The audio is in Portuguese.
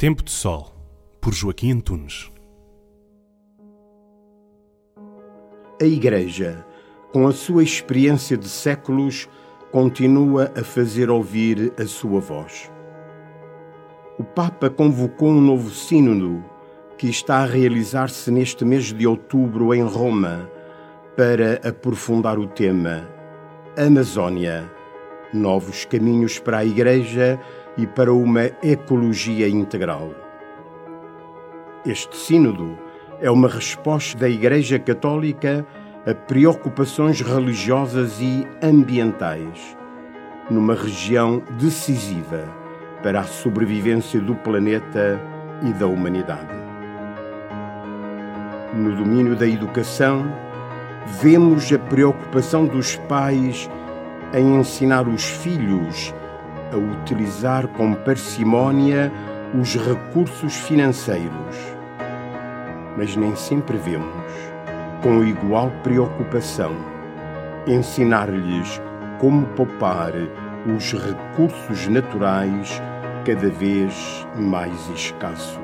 Tempo de Sol, por Joaquim Antunes. A Igreja, com a sua experiência de séculos, continua a fazer ouvir a sua voz. O Papa convocou um novo sínodo que está a realizar-se neste mês de outubro em Roma para aprofundar o tema Amazônia novos caminhos para a Igreja e para uma ecologia integral. Este Sínodo é uma resposta da Igreja Católica a preocupações religiosas e ambientais, numa região decisiva para a sobrevivência do planeta e da humanidade. No domínio da educação, vemos a preocupação dos pais em ensinar os filhos a utilizar com parcimónia os recursos financeiros. Mas nem sempre vemos, com igual preocupação, ensinar-lhes como poupar os recursos naturais cada vez mais escassos.